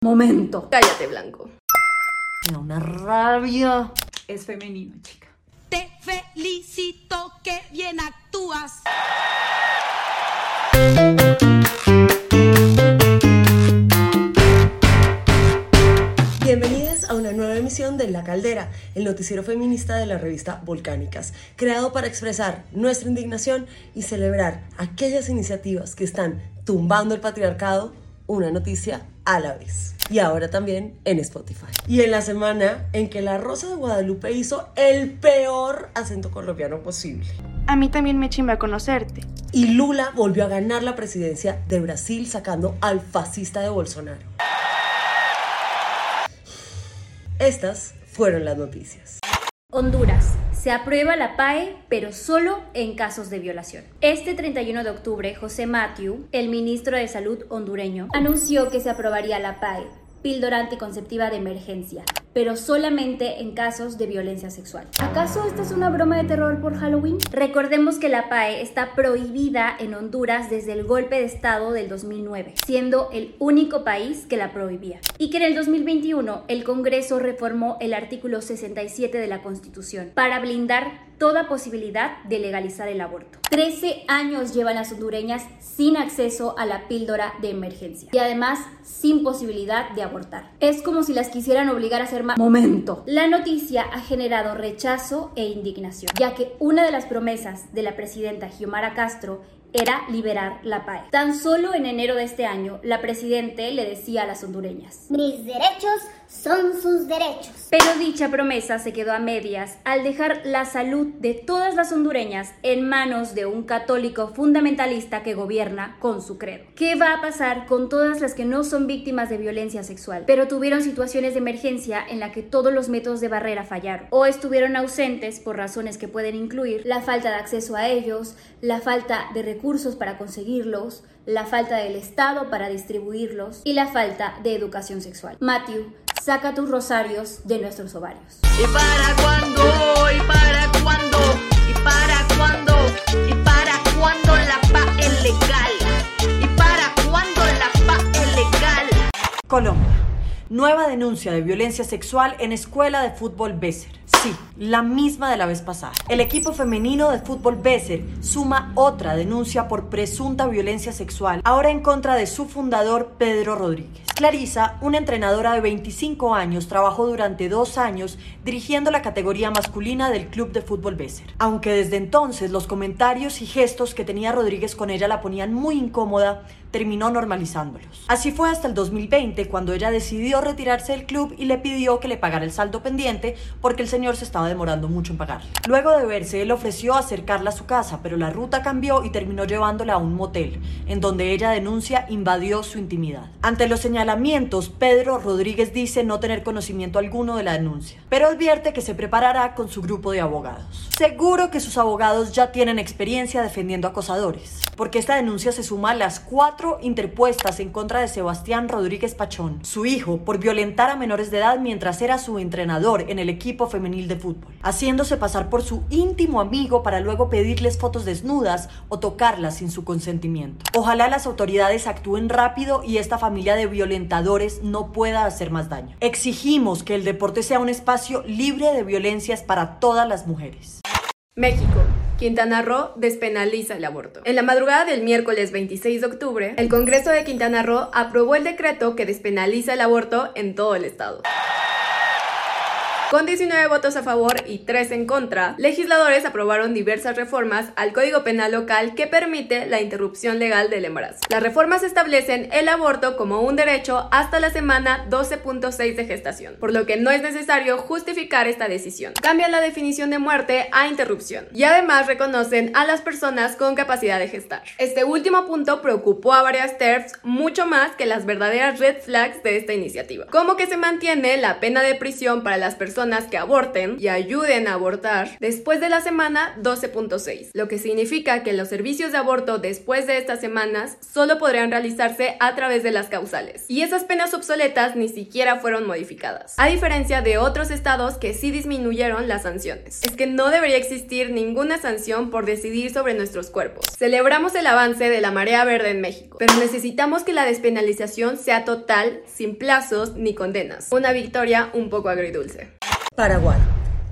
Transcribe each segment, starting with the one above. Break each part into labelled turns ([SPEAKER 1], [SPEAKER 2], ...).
[SPEAKER 1] Momento.
[SPEAKER 2] Cállate, Blanco.
[SPEAKER 3] Me una rabia.
[SPEAKER 4] Es femenino, chica.
[SPEAKER 5] Te felicito que bien actúas.
[SPEAKER 6] Bienvenidas a una nueva emisión de La Caldera, el noticiero feminista de la revista Volcánicas, creado para expresar nuestra indignación y celebrar aquellas iniciativas que están tumbando el patriarcado, una noticia a la vez. Y ahora también en Spotify. Y en la semana en que la Rosa de Guadalupe hizo el peor acento colombiano posible.
[SPEAKER 7] A mí también me chimba conocerte.
[SPEAKER 6] Y Lula volvió a ganar la presidencia de Brasil sacando al fascista de Bolsonaro. Estas fueron las noticias.
[SPEAKER 8] Honduras. Se aprueba la PAE, pero solo en casos de violación. Este 31 de octubre, José Matthew, el ministro de Salud hondureño, anunció que se aprobaría la PAE, píldora anticonceptiva de emergencia, pero solamente en casos de violencia sexual. ¿Acaso esta es una broma de terror por Halloween? Recordemos que la PAE está prohibida en Honduras desde el golpe de Estado del 2009, siendo el único país que la prohibía. Y que en el 2021 el Congreso reformó el artículo 67 de la Constitución para blindar toda posibilidad de legalizar el aborto. 13 años llevan las hondureñas sin acceso a la píldora de emergencia y además sin posibilidad de abortar. Es como si las quisieran obligar a hacer
[SPEAKER 1] Momento.
[SPEAKER 8] La noticia ha generado rechazo e indignación, ya que una de las promesas de la presidenta Xiomara Castro era liberar la PAE. Tan solo en enero de este año, la presidente le decía a las hondureñas,
[SPEAKER 9] Mis derechos son sus derechos.
[SPEAKER 8] pero dicha promesa se quedó a medias al dejar la salud de todas las hondureñas en manos de un católico fundamentalista que gobierna con su credo. ¿Qué va a pasar con todas las que no son víctimas de violencia sexual, pero tuvieron situaciones de emergencia en la que todos los métodos de barrera fallaron o estuvieron ausentes por razones que pueden incluir la falta de acceso a ellos, la falta de recursos para conseguirlos, la falta del Estado para distribuirlos y la falta de educación sexual? Matthew, saca tus rosarios de nuestros ovarios.
[SPEAKER 2] ¿Y para cuándo? ¿Y para cuándo? ¿Y para cuándo? ¿Y para cuándo la PA es legal? ¿Y para cuándo la PA es legal?
[SPEAKER 3] Colombia. Nueva denuncia de violencia sexual en escuela de fútbol Besser. Sí, la misma de la vez pasada. El equipo femenino de fútbol Besser suma otra denuncia por presunta violencia sexual, ahora en contra de su fundador Pedro Rodríguez. Clarisa, una entrenadora de 25 años, trabajó durante dos años dirigiendo la categoría masculina del club de fútbol Besser. Aunque desde entonces los comentarios y gestos que tenía Rodríguez con ella la ponían muy incómoda, terminó normalizándolos. Así fue hasta el 2020 cuando ella decidió retirarse del club y le pidió que le pagara el saldo pendiente porque el señor se estaba demorando mucho en pagarle. Luego de verse, él ofreció acercarla a su casa, pero la ruta cambió y terminó llevándola a un motel, en donde ella denuncia invadió su intimidad. Ante los señalamientos, Pedro Rodríguez dice no tener conocimiento alguno de la denuncia, pero advierte que se preparará con su grupo de abogados. Seguro que sus abogados ya tienen experiencia defendiendo acosadores, porque esta denuncia se suma a las cuatro interpuestas en contra de Sebastián Rodríguez Pachón, su hijo, por violentar a menores de edad mientras era su entrenador en el equipo femenil de fútbol, haciéndose pasar por su íntimo amigo para luego pedirles fotos desnudas o tocarlas sin su consentimiento. Ojalá las autoridades actúen rápido y esta familia de violentadores no pueda hacer más daño. Exigimos que el deporte sea un espacio libre de violencias para todas las mujeres.
[SPEAKER 2] México. Quintana Roo despenaliza el aborto. En la madrugada del miércoles 26 de octubre, el Congreso de Quintana Roo aprobó el decreto que despenaliza el aborto en todo el estado. Con 19 votos a favor y 3 en contra, legisladores aprobaron diversas reformas al Código Penal local que permite la interrupción legal del embarazo. Las reformas establecen el aborto como un derecho hasta la semana 12.6 de gestación, por lo que no es necesario justificar esta decisión. Cambian la definición de muerte a interrupción y además reconocen a las personas con capacidad de gestar. Este último punto preocupó a varias TERFs mucho más que las verdaderas red flags de esta iniciativa, como que se mantiene la pena de prisión para las personas personas que aborten y ayuden a abortar después de la semana 12.6, lo que significa que los servicios de aborto después de estas semanas solo podrían realizarse a través de las causales. Y esas penas obsoletas ni siquiera fueron modificadas, a diferencia de otros estados que sí disminuyeron las sanciones. Es que no debería existir ninguna sanción por decidir sobre nuestros cuerpos. Celebramos el avance de la marea verde en México, pero necesitamos que la despenalización sea total, sin plazos ni condenas. Una victoria un poco agridulce.
[SPEAKER 6] Paraguay.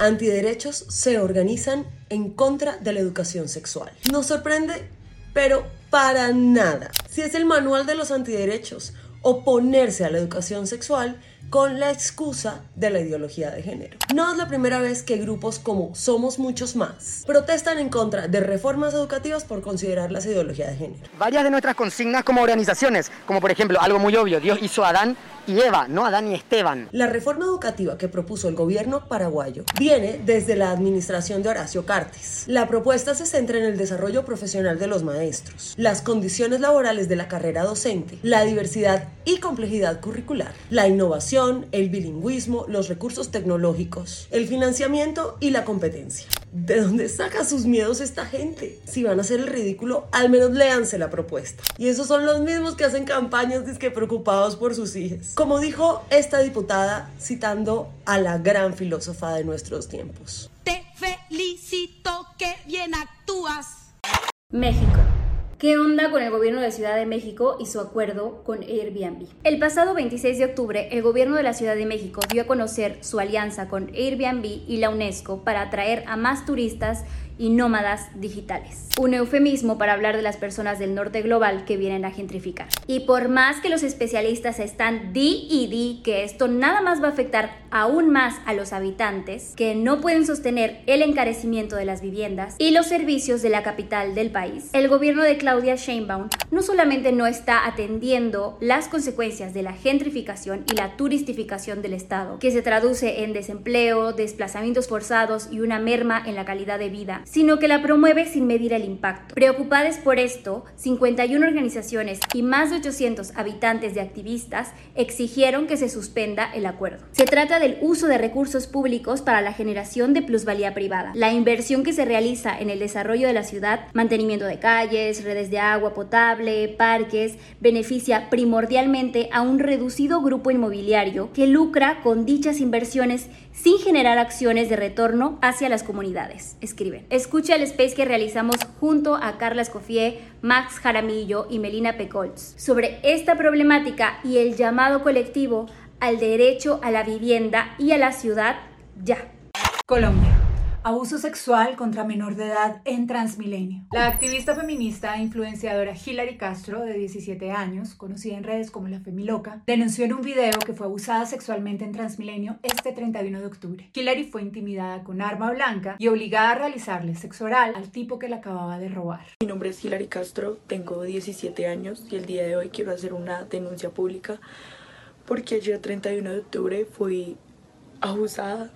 [SPEAKER 6] Antiderechos se organizan en contra de la educación sexual. Nos sorprende, pero para nada. Si es el manual de los antiderechos, oponerse a la educación sexual con la excusa de la ideología de género. No es la primera vez que grupos como Somos Muchos Más protestan en contra de reformas educativas por considerarlas ideología de género.
[SPEAKER 1] Varias de nuestras consignas como organizaciones, como por ejemplo algo muy obvio, Dios hizo a Adán y Eva, no Adán y Esteban.
[SPEAKER 6] La reforma educativa que propuso el gobierno paraguayo viene desde la administración de Horacio Cartes. La propuesta se centra en el desarrollo profesional de los maestros, las condiciones laborales de la carrera docente, la diversidad y complejidad curricular, la innovación, el bilingüismo, los recursos tecnológicos, el financiamiento y la competencia. ¿De dónde saca sus miedos esta gente? Si van a hacer el ridículo, al menos léanse la propuesta. Y esos son los mismos que hacen campañas que preocupados por sus hijos. Como dijo esta diputada citando a la gran filósofa de nuestros tiempos.
[SPEAKER 5] Te felicito que bien actúas.
[SPEAKER 8] México. ¿Qué onda con el gobierno de Ciudad de México y su acuerdo con Airbnb? El pasado 26 de octubre, el gobierno de la Ciudad de México dio a conocer su alianza con Airbnb y la UNESCO para atraer a más turistas y nómadas digitales. Un eufemismo para hablar de las personas del norte global que vienen a gentrificar. Y por más que los especialistas están di y di que esto nada más va a afectar aún más a los habitantes, que no pueden sostener el encarecimiento de las viviendas y los servicios de la capital del país, el gobierno de Claudia Sheinbaum no solamente no está atendiendo las consecuencias de la gentrificación y la turistificación del Estado, que se traduce en desempleo, desplazamientos forzados y una merma en la calidad de vida, sino que la promueve sin medir el impacto. Preocupadas por esto, 51 organizaciones y más de 800 habitantes de activistas exigieron que se suspenda el acuerdo. Se trata del uso de recursos públicos para la generación de plusvalía privada, la inversión que se realiza en el desarrollo de la ciudad, mantenimiento de calles, redes de agua potable, parques, beneficia primordialmente a un reducido grupo inmobiliario que lucra con dichas inversiones sin generar acciones de retorno hacia las comunidades, escriben. Escucha el space que realizamos junto a Carla Escofié, Max Jaramillo y Melina Pecolz sobre esta problemática y el llamado colectivo al derecho a la vivienda y a la ciudad ya.
[SPEAKER 4] Colombia. Abuso sexual contra menor de edad en Transmilenio. La activista feminista e influenciadora Hilary Castro, de 17 años, conocida en redes como la Femiloca, denunció en un video que fue abusada sexualmente en Transmilenio este 31 de octubre. Hilary fue intimidada con arma blanca y obligada a realizarle sexo oral al tipo que la acababa de robar.
[SPEAKER 10] Mi nombre es Hilary Castro, tengo 17 años y el día de hoy quiero hacer una denuncia pública porque ayer 31 de octubre fui abusada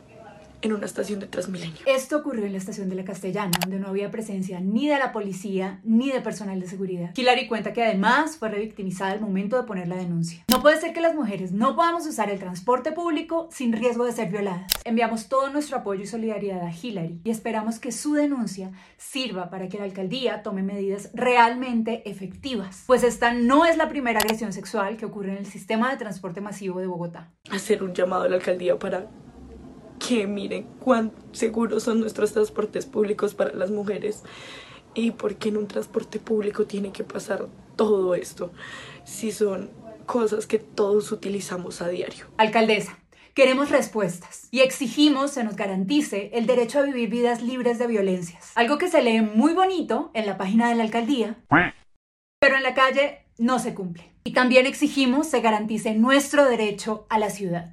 [SPEAKER 10] en una estación de Transmilenio.
[SPEAKER 4] Esto ocurrió en la estación de la Castellana, donde no había presencia ni de la policía ni de personal de seguridad. Hilary cuenta que además fue revictimizada al momento de poner la denuncia. No puede ser que las mujeres no podamos usar el transporte público sin riesgo de ser violadas. Enviamos todo nuestro apoyo y solidaridad a Hilary y esperamos que su denuncia sirva para que la alcaldía tome medidas realmente efectivas, pues esta no es la primera agresión sexual que ocurre en el sistema de transporte masivo de Bogotá.
[SPEAKER 10] Hacer un llamado a la alcaldía para que miren cuán seguros son nuestros transportes públicos para las mujeres y por qué en un transporte público tiene que pasar todo esto si son cosas que todos utilizamos a diario.
[SPEAKER 4] Alcaldesa, queremos respuestas y exigimos se nos garantice el derecho a vivir vidas libres de violencias. Algo que se lee muy bonito en la página de la alcaldía, pero en la calle no se cumple. Y también exigimos se garantice nuestro derecho a la ciudad.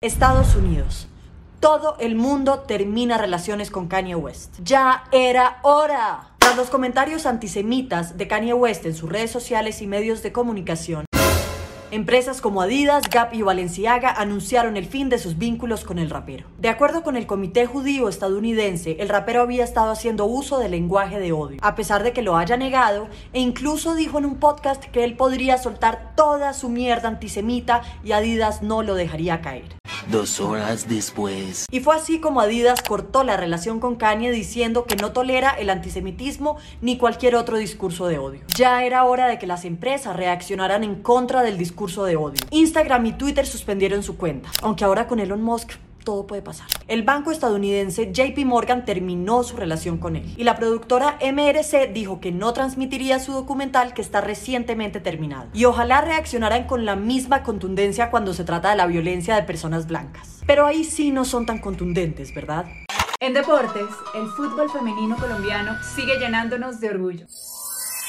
[SPEAKER 3] Estados Unidos. Todo el mundo termina relaciones con Kanye West. Ya era hora. Tras los comentarios antisemitas de Kanye West en sus redes sociales y medios de comunicación, Empresas como Adidas, Gap y Balenciaga anunciaron el fin de sus vínculos con el rapero. De acuerdo con el Comité Judío Estadounidense, el rapero había estado haciendo uso del lenguaje de odio, a pesar de que lo haya negado, e incluso dijo en un podcast que él podría soltar toda su mierda antisemita y Adidas no lo dejaría caer.
[SPEAKER 11] dos horas después.
[SPEAKER 3] Y fue así como Adidas cortó la relación con Kanye diciendo que no tolera el antisemitismo ni cualquier otro discurso de odio. Ya era hora de que las empresas reaccionaran en contra del discurso de odio. Instagram y Twitter suspendieron su cuenta, aunque ahora con Elon Musk todo puede pasar. El banco estadounidense JP Morgan terminó su relación con él y la productora MRC dijo que no transmitiría su documental que está recientemente terminado. Y ojalá reaccionaran con la misma contundencia cuando se trata de la violencia de personas blancas. Pero ahí sí no son tan contundentes, ¿verdad?
[SPEAKER 4] En deportes, el fútbol femenino colombiano sigue llenándonos de orgullo.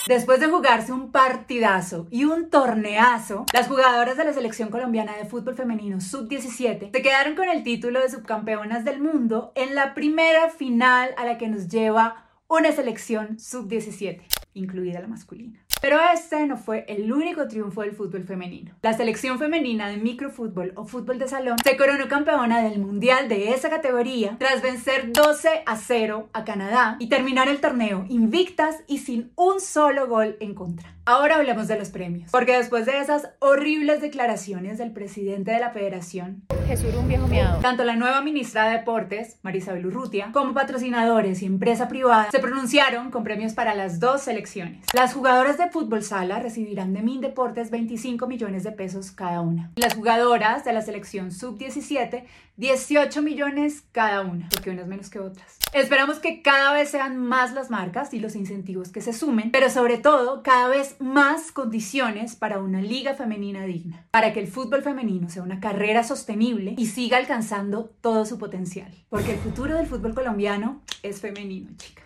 [SPEAKER 4] Después de jugarse un partidazo y un torneazo, las jugadoras de la selección colombiana de fútbol femenino sub-17 se quedaron con el título de subcampeonas del mundo en la primera final a la que nos lleva una selección sub-17, incluida la masculina. Pero este no fue el único triunfo del fútbol femenino. La selección femenina de microfútbol o fútbol de salón se coronó campeona del mundial de esa categoría tras vencer 12 a 0 a Canadá y terminar el torneo invictas y sin un solo gol en contra. Ahora hablemos de los premios, porque después de esas horribles declaraciones del presidente de la federación,
[SPEAKER 12] Jesús un viejo miado,
[SPEAKER 4] tanto la nueva ministra de Deportes, Marisabel Urrutia, como patrocinadores y empresa privada se pronunciaron con premios para las dos selecciones. Las jugadoras de fútbol sala recibirán de Min Deportes 25 millones de pesos cada una. Las jugadoras de la selección sub-17 18 millones cada una, porque unas menos que otras. Esperamos que cada vez sean más las marcas y los incentivos que se sumen, pero sobre todo cada vez más condiciones para una liga femenina digna, para que el fútbol femenino sea una carrera sostenible y siga alcanzando todo su potencial, porque el futuro del fútbol colombiano es femenino, chica.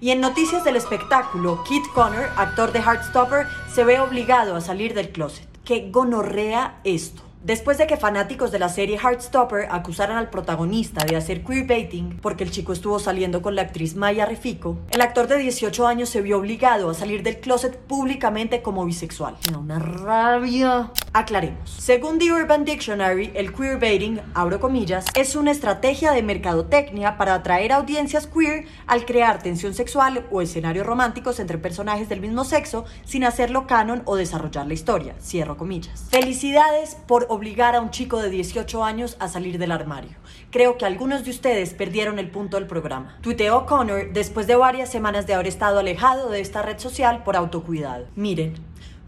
[SPEAKER 3] Y en noticias del espectáculo, Kit Connor, actor de Heartstopper, se ve obligado a salir del closet. ¡Qué gonorrea esto! Después de que fanáticos de la serie Heartstopper acusaran al protagonista de hacer queerbaiting porque el chico estuvo saliendo con la actriz Maya Refico, el actor de 18 años se vio obligado a salir del closet públicamente como bisexual. una rabia. Aclaremos. Según The Urban Dictionary, el queerbaiting, abro comillas, es una estrategia de mercadotecnia para atraer audiencias queer al crear tensión sexual o escenarios románticos entre personajes del mismo sexo sin hacerlo canon o desarrollar la historia. Cierro comillas. Felicidades por obligar a un chico de 18 años a salir del armario. Creo que algunos de ustedes perdieron el punto del programa. Tuiteó Connor después de varias semanas de haber estado alejado de esta red social por autocuidado. Miren,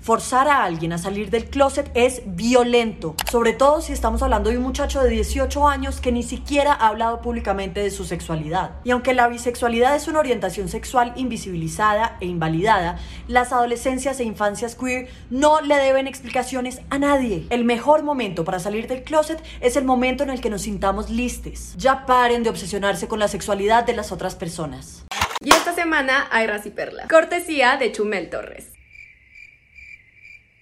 [SPEAKER 3] Forzar a alguien a salir del closet es violento, sobre todo si estamos hablando de un muchacho de 18 años que ni siquiera ha hablado públicamente de su sexualidad. Y aunque la bisexualidad es una orientación sexual invisibilizada e invalidada, las adolescencias e infancias queer no le deben explicaciones a nadie. El mejor momento para salir del closet es el momento en el que nos sintamos listes. Ya paren de obsesionarse con la sexualidad de las otras personas.
[SPEAKER 2] Y esta semana hay y Perla, cortesía de Chumel Torres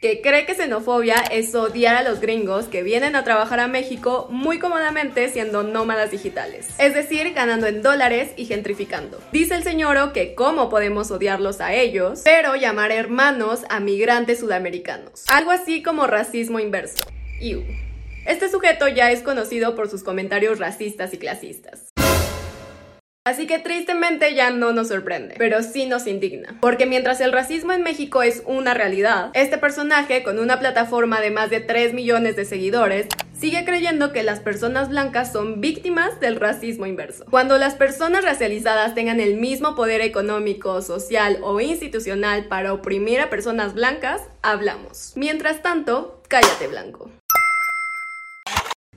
[SPEAKER 2] que cree que xenofobia es odiar a los gringos que vienen a trabajar a México muy cómodamente siendo nómadas digitales, es decir, ganando en dólares y gentrificando. Dice el señor que cómo podemos odiarlos a ellos, pero llamar hermanos a migrantes sudamericanos. Algo así como racismo inverso. Este sujeto ya es conocido por sus comentarios racistas y clasistas. Así que tristemente ya no nos sorprende, pero sí nos indigna. Porque mientras el racismo en México es una realidad, este personaje, con una plataforma de más de 3 millones de seguidores, sigue creyendo que las personas blancas son víctimas del racismo inverso. Cuando las personas racializadas tengan el mismo poder económico, social o institucional para oprimir a personas blancas, hablamos. Mientras tanto, cállate blanco.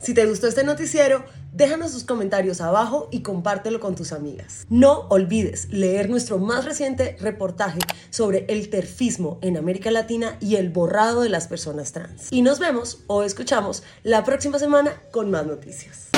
[SPEAKER 6] Si te gustó este noticiero, déjanos tus comentarios abajo y compártelo con tus amigas. No olvides leer nuestro más reciente reportaje sobre el terfismo en América Latina y el borrado de las personas trans. Y nos vemos o escuchamos la próxima semana con más noticias.